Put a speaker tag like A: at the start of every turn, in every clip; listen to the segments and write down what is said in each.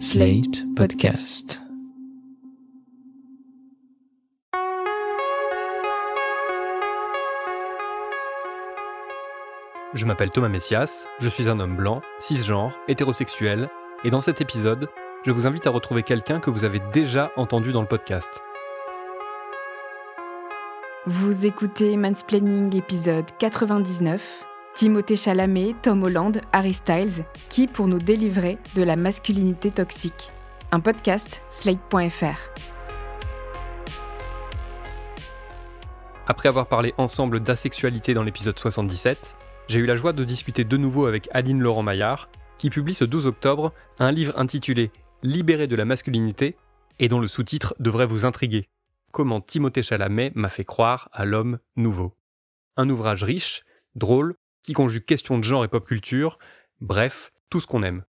A: Slate Podcast.
B: Je m'appelle Thomas Messias, je suis un homme blanc, cisgenre, hétérosexuel, et dans cet épisode, je vous invite à retrouver quelqu'un que vous avez déjà entendu dans le podcast.
C: Vous écoutez Mansplaining épisode 99, Timothée Chalamet, Tom Holland, Harry Styles, qui pour nous délivrer de la masculinité toxique. Un podcast slate.fr.
B: Après avoir parlé ensemble d'asexualité dans l'épisode 77, j'ai eu la joie de discuter de nouveau avec Aline Laurent Maillard, qui publie ce 12 octobre un livre intitulé Libéré de la masculinité et dont le sous-titre devrait vous intriguer. Comment Timothée Chalamet m'a fait croire à l'homme nouveau. Un ouvrage riche, drôle, qui conjugue questions de genre et pop culture, bref, tout ce qu'on aime.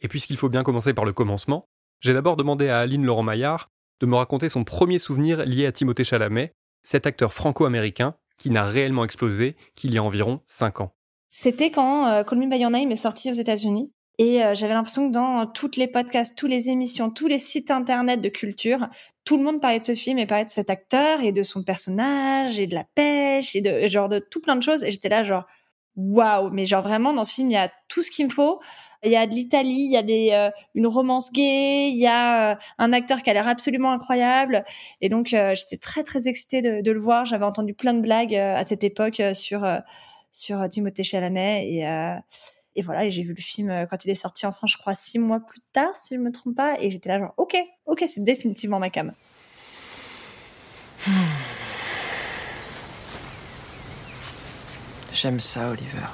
B: Et puisqu'il faut bien commencer par le commencement, j'ai d'abord demandé à Aline Laurent Maillard de me raconter son premier souvenir lié à Timothée Chalamet, cet acteur franco-américain qui n'a réellement explosé qu'il y a environ 5 ans.
D: C'était quand euh, Call est sorti aux États-Unis. Et euh, j'avais l'impression que dans toutes les podcasts, toutes les émissions, tous les sites internet de culture, tout le monde parlait de ce film et parlait de cet acteur et de son personnage et de la pêche et de genre de tout plein de choses. Et j'étais là genre waouh, mais genre vraiment dans ce film il y a tout ce qu'il me faut. Il y a de l'Italie, il y a des euh, une romance gay, il y a euh, un acteur qui a l'air absolument incroyable. Et donc j'étais très très excitée de, de le voir. J'avais entendu plein de blagues à cette époque sur sur Timothée Chalamet et et voilà, j'ai vu le film euh, quand il est sorti en France, je crois, six mois plus tard, si je me trompe pas. Et j'étais là, genre, ok, ok, c'est définitivement ma cam.
A: J'aime ça, Oliver.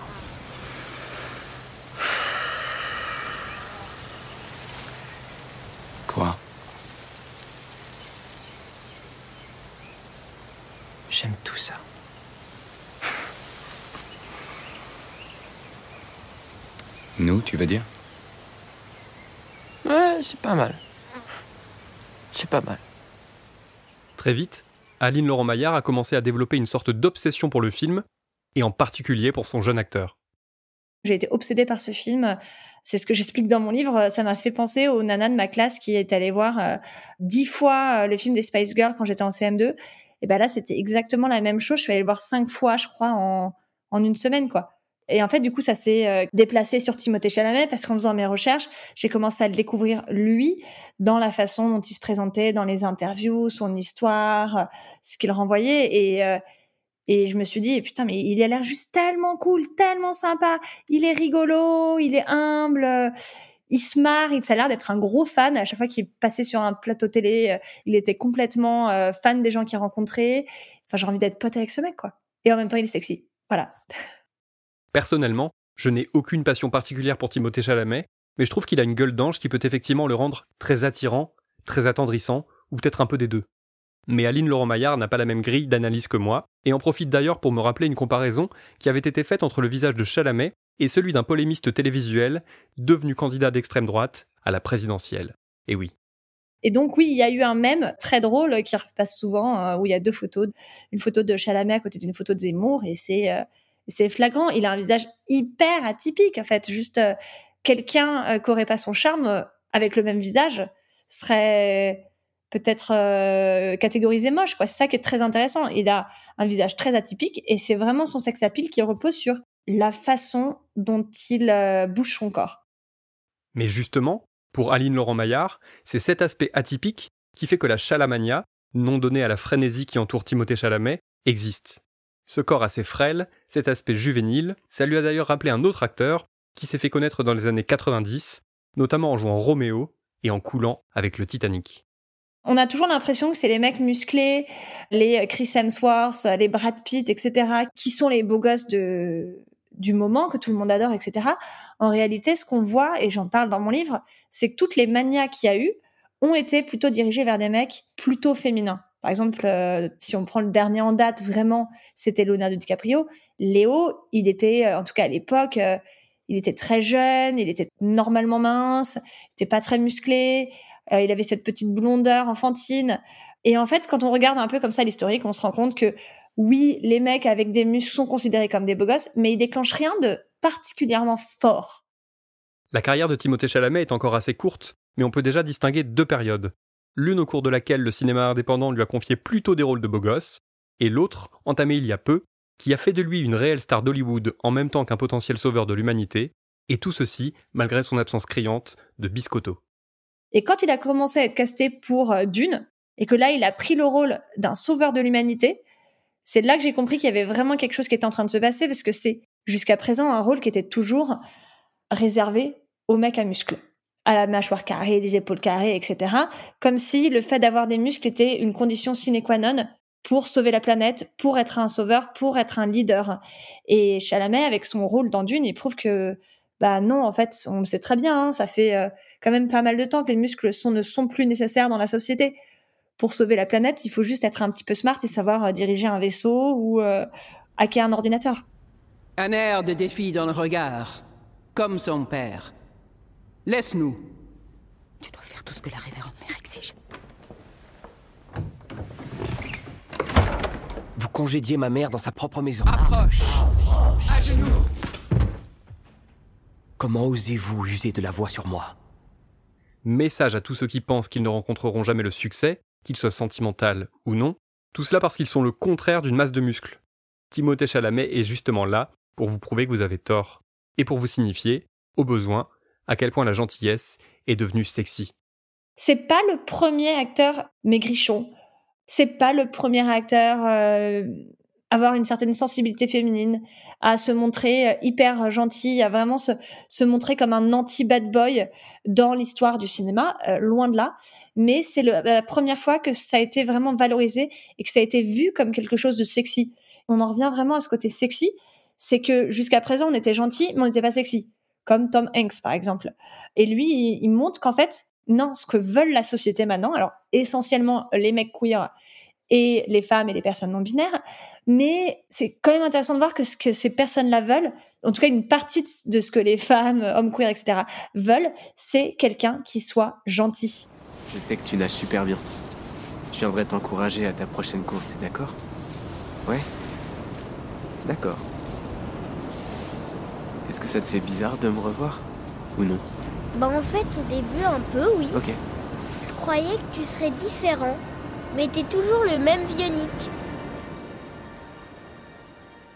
A: Quoi? J'aime tout ça.
E: Nous, tu veux dire?
A: Ouais, c'est pas mal. C'est pas mal.
B: Très vite, Aline Laurent Maillard a commencé à développer une sorte d'obsession pour le film, et en particulier pour son jeune acteur.
D: J'ai été obsédée par ce film. C'est ce que j'explique dans mon livre. Ça m'a fait penser aux nanas de ma classe qui est allée voir euh, dix fois euh, le film des Spice Girls quand j'étais en CM2. Et ben là, c'était exactement la même chose. Je suis allée le voir cinq fois, je crois, en, en une semaine, quoi. Et en fait, du coup, ça s'est euh, déplacé sur Timothée Chalamet parce qu'en faisant mes recherches, j'ai commencé à le découvrir lui dans la façon dont il se présentait dans les interviews, son histoire, ce qu'il renvoyait. Et, et je me suis dit, putain, mais il a l'air juste tellement cool, tellement sympa. Il est rigolo, il est humble, il se marre. Il, a l'air d'être un gros fan. À chaque fois qu'il passait sur un plateau télé, il était complètement fan des gens qu'il rencontrait. Enfin, j'ai envie d'être pote avec ce mec, quoi. Et en même temps, il est sexy. Voilà.
B: Personnellement, je n'ai aucune passion particulière pour Timothée Chalamet, mais je trouve qu'il a une gueule d'ange qui peut effectivement le rendre très attirant, très attendrissant, ou peut-être un peu des deux. Mais Aline Laurent Maillard n'a pas la même grille d'analyse que moi, et en profite d'ailleurs pour me rappeler une comparaison qui avait été faite entre le visage de Chalamet et celui d'un polémiste télévisuel devenu candidat d'extrême droite à la présidentielle. Et oui.
D: Et donc oui, il y a eu un mème très drôle qui repasse souvent, euh, où il y a deux photos, une photo de Chalamet à côté d'une photo de Zemmour, et c'est euh, flagrant. Il a un visage hyper atypique, en fait. Juste euh, quelqu'un qui aurait pas son charme avec le même visage serait peut-être catégorisé moche. C'est ça qui est très intéressant. Il a un visage très atypique et c'est vraiment son sex appeal qui repose sur la façon dont il bouge son corps.
B: Mais justement, pour Aline Laurent Maillard, c'est cet aspect atypique qui fait que la chalamania, nom donné à la frénésie qui entoure Timothée Chalamet, existe. Ce corps assez frêle, cet aspect juvénile, ça lui a d'ailleurs rappelé un autre acteur qui s'est fait connaître dans les années 90, notamment en jouant Roméo et en coulant avec le Titanic.
D: On a toujours l'impression que c'est les mecs musclés, les Chris Hemsworth, les Brad Pitt, etc., qui sont les beaux gosses du moment, que tout le monde adore, etc. En réalité, ce qu'on voit, et j'en parle dans mon livre, c'est que toutes les manias qu'il y a eu ont été plutôt dirigées vers des mecs plutôt féminins. Par exemple, euh, si on prend le dernier en date, vraiment, c'était Leonardo DiCaprio. Léo, il était, euh, en tout cas à l'époque, euh, il était très jeune, il était normalement mince, il était pas très musclé, il avait cette petite blondeur enfantine. Et en fait, quand on regarde un peu comme ça l'historique, on se rend compte que oui, les mecs avec des muscles sont considérés comme des beaux gosses, mais ils déclenchent rien de particulièrement fort.
B: La carrière de Timothée Chalamet est encore assez courte mais on peut déjà distinguer deux périodes. L'une au cours de laquelle le cinéma indépendant lui a confié plutôt des rôles de beau gosse, et l'autre, entamée il y a peu, qui a fait de lui une réelle star d'Hollywood en même temps qu'un potentiel sauveur de l'humanité, et tout ceci malgré son absence criante de biscotto.
D: Et quand il a commencé à être casté pour euh, Dune, et que là il a pris le rôle d'un sauveur de l'humanité, c'est là que j'ai compris qu'il y avait vraiment quelque chose qui était en train de se passer, parce que c'est jusqu'à présent un rôle qui était toujours réservé aux mecs à muscles à la mâchoire carrée, les épaules carrées, etc. Comme si le fait d'avoir des muscles était une condition sine qua non pour sauver la planète, pour être un sauveur, pour être un leader. Et Chalamet, avec son rôle dans Dune, il prouve que bah non, en fait, on le sait très bien, hein, ça fait euh, quand même pas mal de temps que les muscles sont, ne sont plus nécessaires dans la société. Pour sauver la planète, il faut juste être un petit peu smart et savoir euh, diriger un vaisseau ou euh, hacker un ordinateur.
F: Un air de défi dans le regard, comme son père. Laisse-nous.
G: Tu dois faire tout ce que la révérende mère exige.
H: Vous congédiez ma mère dans sa propre maison.
F: Approche. À genoux.
H: Comment osez-vous user de la voix sur moi?
B: Message à tous ceux qui pensent qu'ils ne rencontreront jamais le succès, qu'il soit sentimental ou non, tout cela parce qu'ils sont le contraire d'une masse de muscles. Timothée Chalamet est justement là pour vous prouver que vous avez tort, et pour vous signifier, au besoin, à quel point la gentillesse est devenue sexy.
D: C'est pas le premier acteur maigrichon. C'est pas le premier acteur euh, avoir une certaine sensibilité féminine, à se montrer euh, hyper gentil, à vraiment se, se montrer comme un anti-bad boy dans l'histoire du cinéma, euh, loin de là. Mais c'est la première fois que ça a été vraiment valorisé et que ça a été vu comme quelque chose de sexy. On en revient vraiment à ce côté sexy, c'est que jusqu'à présent on était gentil, mais on n'était pas sexy, comme Tom Hanks par exemple. Et lui, il, il montre qu'en fait, non, ce que veulent la société maintenant, alors essentiellement les mecs queer et les femmes et les personnes non binaires, mais c'est quand même intéressant de voir que ce que ces personnes-là veulent, en tout cas une partie de ce que les femmes, hommes queer, etc. veulent, c'est quelqu'un qui soit gentil.
I: Je sais que tu nages super bien. Je viendrai t'encourager à ta prochaine course, t'es d'accord? Ouais? D'accord. Est-ce que ça te fait bizarre de me revoir? Ou non?
J: Bah en fait au début un peu oui.
I: Ok.
J: Je croyais que tu serais différent, mais t'es toujours le même vieux.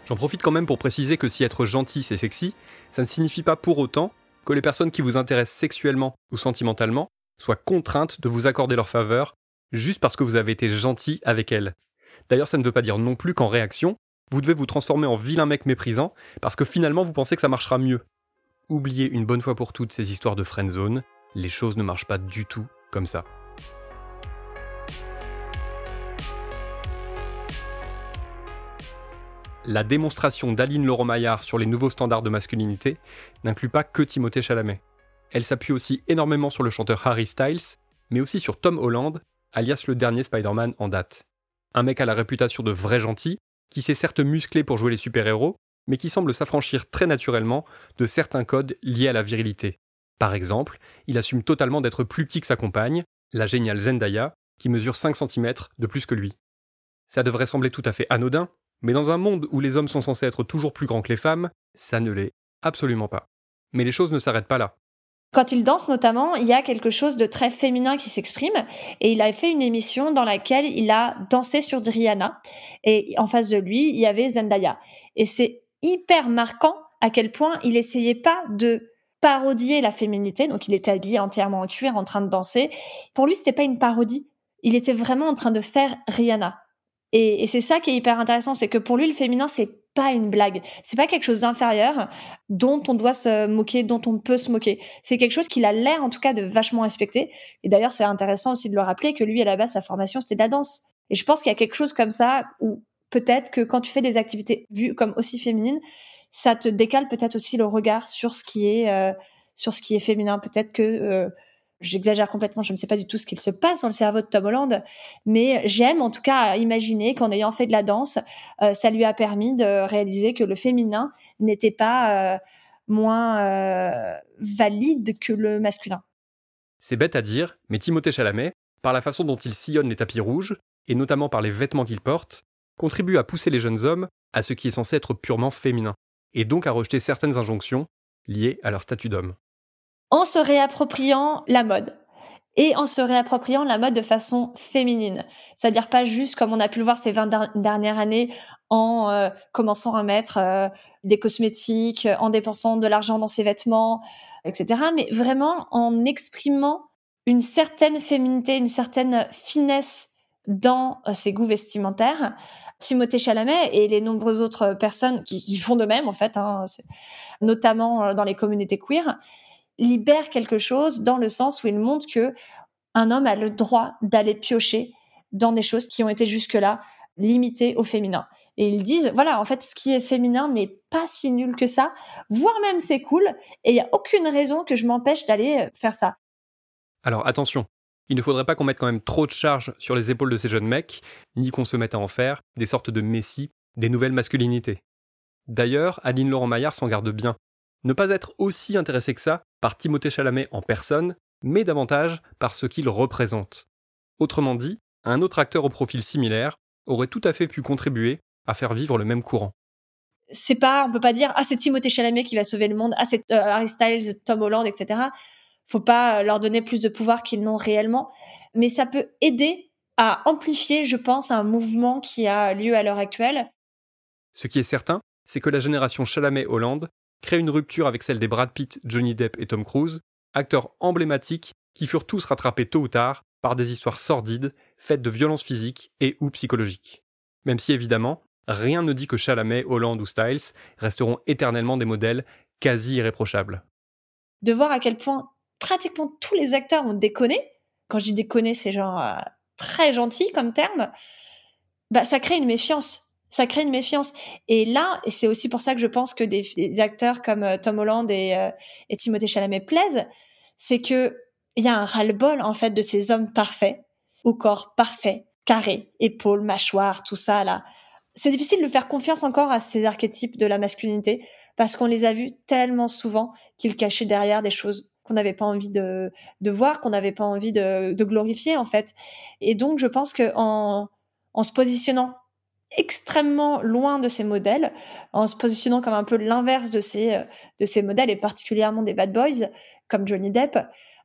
B: J'en profite quand même pour préciser que si être gentil c'est sexy, ça ne signifie pas pour autant que les personnes qui vous intéressent sexuellement ou sentimentalement soient contraintes de vous accorder leur faveur juste parce que vous avez été gentil avec elles. D'ailleurs, ça ne veut pas dire non plus qu'en réaction, vous devez vous transformer en vilain mec méprisant parce que finalement vous pensez que ça marchera mieux. Oubliez une bonne fois pour toutes ces histoires de friendzone, les choses ne marchent pas du tout comme ça. La démonstration d'Aline Laurent-Maillard sur les nouveaux standards de masculinité n'inclut pas que Timothée Chalamet. Elle s'appuie aussi énormément sur le chanteur Harry Styles, mais aussi sur Tom Holland, alias le dernier Spider-Man en date. Un mec à la réputation de vrai gentil, qui s'est certes musclé pour jouer les super-héros, mais qui semble s'affranchir très naturellement de certains codes liés à la virilité. Par exemple, il assume totalement d'être plus petit que sa compagne, la géniale Zendaya, qui mesure 5 cm de plus que lui. Ça devrait sembler tout à fait anodin, mais dans un monde où les hommes sont censés être toujours plus grands que les femmes, ça ne l'est absolument pas. Mais les choses ne s'arrêtent pas là.
D: Quand il danse notamment, il y a quelque chose de très féminin qui s'exprime et il a fait une émission dans laquelle il a dansé sur Rihanna et en face de lui, il y avait Zendaya. Et c'est hyper marquant à quel point il essayait pas de parodier la féminité, donc il était habillé entièrement en cuir en train de danser. Pour lui, c'était pas une parodie, il était vraiment en train de faire Rihanna. Et, et c'est ça qui est hyper intéressant, c'est que pour lui, le féminin, c'est pas une blague. C'est pas quelque chose d'inférieur dont on doit se moquer, dont on peut se moquer. C'est quelque chose qu'il a l'air, en tout cas, de vachement respecter. Et d'ailleurs, c'est intéressant aussi de le rappeler que lui, à la base, sa formation, c'était de la danse. Et je pense qu'il y a quelque chose comme ça où peut-être que quand tu fais des activités vues comme aussi féminines, ça te décale peut-être aussi le regard sur ce qui est, euh, sur ce qui est féminin. Peut-être que, euh, J'exagère complètement, je ne sais pas du tout ce qu'il se passe dans le cerveau de Tom Holland, mais j'aime en tout cas imaginer qu'en ayant fait de la danse, euh, ça lui a permis de réaliser que le féminin n'était pas euh, moins euh, valide que le masculin.
B: C'est bête à dire, mais Timothée Chalamet, par la façon dont il sillonne les tapis rouges, et notamment par les vêtements qu'il porte, contribue à pousser les jeunes hommes à ce qui est censé être purement féminin, et donc à rejeter certaines injonctions liées à leur statut d'homme
D: en se réappropriant la mode. et en se réappropriant la mode de façon féminine. C'est-à-dire pas juste comme on a pu le voir ces 20 dernières années en euh, commençant à mettre euh, des cosmétiques, en dépensant de l'argent dans ses vêtements, etc. Mais vraiment en exprimant une certaine féminité, une certaine finesse dans euh, ses goûts vestimentaires. Timothée Chalamet et les nombreuses autres personnes qui, font de même en fait, hein, notamment dans les communautés queer, libère quelque chose dans le sens où il montre que un homme a le droit d'aller piocher dans des choses qui ont été jusque-là limitées au féminin. Et ils disent, voilà, en fait, ce qui est féminin n'est pas si nul que ça, voire même c'est cool, et il n'y a aucune raison que je m'empêche d'aller euh, faire ça.
B: Alors attention, il ne faudrait pas qu'on mette quand même trop de charges sur les épaules de ces jeunes mecs, ni qu'on se mette à en faire des sortes de messies, des nouvelles masculinités. D'ailleurs, Aline Laurent Maillard s'en garde bien ne pas être aussi intéressé que ça par Timothée Chalamet en personne, mais davantage par ce qu'il représente. Autrement dit, un autre acteur au profil similaire aurait tout à fait pu contribuer à faire vivre le même courant.
D: C'est pas, on peut pas dire ah c'est Timothée Chalamet qui va sauver le monde, ah c'est euh, Harry Styles, Tom Holland, etc. Faut pas euh, leur donner plus de pouvoir qu'ils n'ont réellement, mais ça peut aider à amplifier, je pense, un mouvement qui a lieu à l'heure actuelle.
B: Ce qui est certain, c'est que la génération Chalamet-Hollande crée une rupture avec celle des Brad Pitt, Johnny Depp et Tom Cruise, acteurs emblématiques qui furent tous rattrapés tôt ou tard par des histoires sordides, faites de violences physiques et ou psychologiques. Même si évidemment, rien ne dit que Chalamet, Holland ou Styles resteront éternellement des modèles quasi irréprochables.
D: De voir à quel point pratiquement tous les acteurs ont déconné, quand je dis déconné, c'est genre euh, très gentil comme terme, bah ça crée une méfiance ça crée une méfiance. Et là, et c'est aussi pour ça que je pense que des, acteurs comme euh, Tom Holland et, euh, et Timothée Chalamet plaisent, c'est que il y a un ras-le-bol en fait de ces hommes parfaits, au corps parfait, carré, épaules, mâchoire, tout ça là. C'est difficile de faire confiance encore à ces archétypes de la masculinité parce qu'on les a vus tellement souvent qu'ils cachaient derrière des choses qu'on n'avait pas envie de, voir, qu'on n'avait pas envie de, glorifier en fait. Et donc je pense que en se positionnant extrêmement loin de ces modèles, en se positionnant comme un peu l'inverse de ces, euh, de ces modèles, et particulièrement des bad boys, comme Johnny Depp,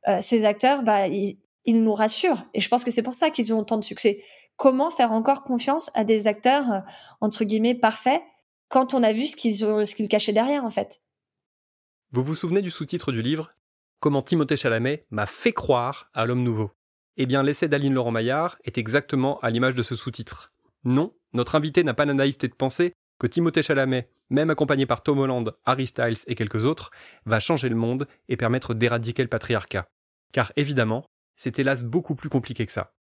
D: euh, ces acteurs, bah, ils, nous rassurent. Et je pense que c'est pour ça qu'ils ont tant de succès. Comment faire encore confiance à des acteurs, euh, entre guillemets, parfaits, quand on a vu ce qu'ils, ce qu'ils cachaient derrière, en fait?
B: Vous vous souvenez du sous-titre du livre? Comment Timothée Chalamet m'a fait croire à l'homme nouveau Eh bien, l'essai d'Aline Laurent Maillard est exactement à l'image de ce sous-titre. Non, notre invité n'a pas la naïveté de penser que Timothée Chalamet, même accompagné par Tom Holland, Harry Styles et quelques autres, va changer le monde et permettre d'éradiquer le patriarcat. Car évidemment, c'est hélas beaucoup plus compliqué que ça.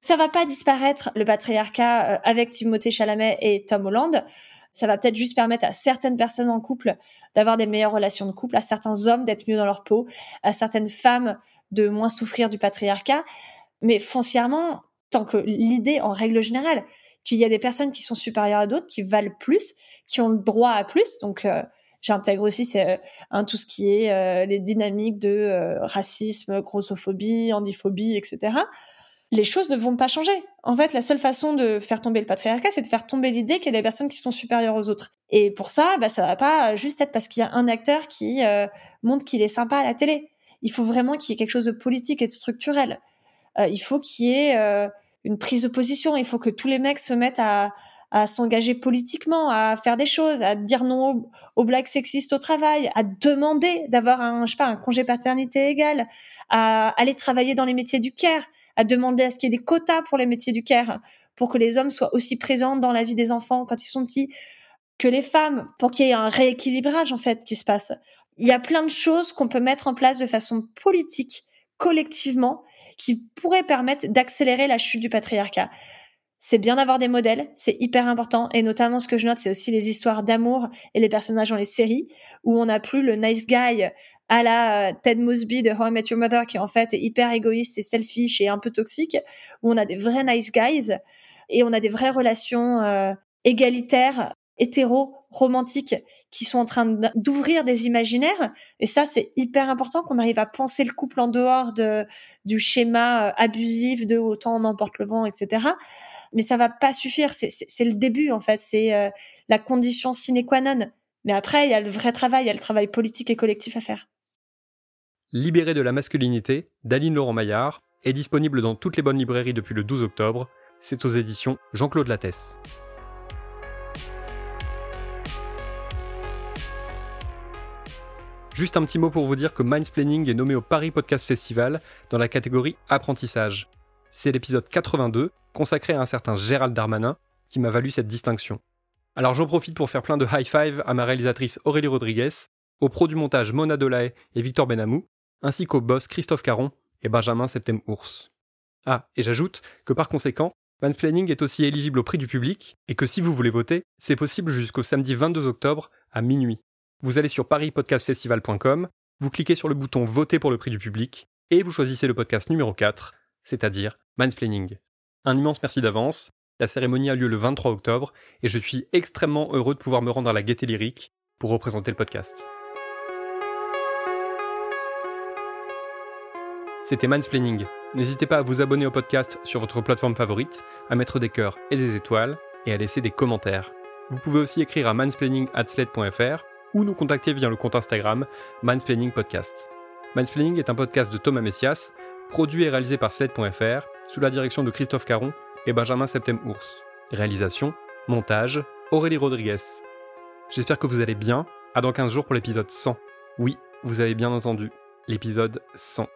D: Ça va pas disparaître le patriarcat euh, avec Timothée Chalamet et Tom Holland. Ça va peut-être juste permettre à certaines personnes en couple d'avoir des meilleures relations de couple, à certains hommes d'être mieux dans leur peau, à certaines femmes de moins souffrir du patriarcat. Mais foncièrement, tant que l'idée, en règle générale, qu'il y a des personnes qui sont supérieures à d'autres, qui valent plus, qui ont le droit à plus. Donc, euh, j'intègre aussi c'est euh, tout ce qui est euh, les dynamiques de racisme, grossophobie, handiphobie, etc. Les choses ne vont pas changer. En fait, la seule façon de faire tomber le patriarcat, c'est de faire tomber l'idée qu'il y a des personnes qui sont supérieures aux autres. Et pour ça, bah, ça va pas juste être parce qu'il y a un acteur qui montre qu'il est sympa à la télé. Il faut vraiment qu'il y ait quelque chose de politique et de structurel. il faut qu'il y ait une prise de position. Il faut que tous les mecs se mettent à, s'engager politiquement, à faire des choses, à dire non aux, blagues sexistes au travail, à demander d'avoir un, je sais pas, un congé paternité égal, à aller travailler dans les métiers du care, à demander à ce qu'il y ait des quotas pour les métiers du care, pour que les hommes soient aussi présents dans la vie des enfants quand ils sont petits que les femmes, pour qu'il y ait un rééquilibrage en fait qui se passe. Il y a plein de choses qu'on peut mettre en place de façon politique, collectivement, qui pourrait permettre d'accélérer la chute du patriarcat. C'est bien d'avoir des modèles, c'est hyper important, et notamment ce que je note, c'est aussi les histoires d'amour et les personnages dans les séries, où on n'a plus le nice guy à la euh, Ted Mosby de How I Met Your Mother, qui en fait est hyper égoïste et selfish et un peu toxique, où on a des vrais nice guys, et on a des vraies relations euh, égalitaires hétéro romantiques qui sont en train d'ouvrir des imaginaires. Et ça c'est hyper important qu'on arrive à penser le couple en dehors de du schéma euh, abusif de autant on emporte le vent etc mais ça va pas suffire. C'est le début en fait. C'est euh, la condition sine qua non. Mais après il y a le vrai travail. Il y a le travail politique et collectif à faire.
B: Libéré de la masculinité d'Aline Laurent Maillard est disponible dans toutes les bonnes librairies depuis le 12 octobre. C'est aux éditions Jean-Claude Lattès. Juste un petit mot pour vous dire que Mindsplaining est nommé au Paris Podcast Festival dans la catégorie apprentissage. C'est l'épisode 82, consacré à un certain Gérald Darmanin, qui m'a valu cette distinction. Alors j'en profite pour faire plein de high five à ma réalisatrice Aurélie Rodriguez, au pro du montage Mona Dolae et Victor Benamou, ainsi qu'au boss Christophe Caron et Benjamin Septem Ours. Ah, et j'ajoute que par conséquent, Mansplaining est aussi éligible au prix du public, et que si vous voulez voter, c'est possible jusqu'au samedi 22 octobre à minuit. Vous allez sur parispodcastfestival.com, vous cliquez sur le bouton Voter pour le prix du public, et vous choisissez le podcast numéro 4, c'est-à-dire Mansplaining. Un immense merci d'avance, la cérémonie a lieu le 23 octobre, et je suis extrêmement heureux de pouvoir me rendre à la Gaieté Lyrique pour représenter le podcast. C'était Mansplaining. N'hésitez pas à vous abonner au podcast sur votre plateforme favorite, à mettre des cœurs et des étoiles, et à laisser des commentaires. Vous pouvez aussi écrire à mansplaining.sled.fr ou nous contacter via le compte Instagram Mansplaining Podcast. Mansplaining est un podcast de Thomas Messias, produit et réalisé par Sled.fr, sous la direction de Christophe Caron et Benjamin Septem-Ours. Réalisation, montage, Aurélie Rodriguez. J'espère que vous allez bien. À dans 15 jours pour l'épisode 100. Oui, vous avez bien entendu, l'épisode 100.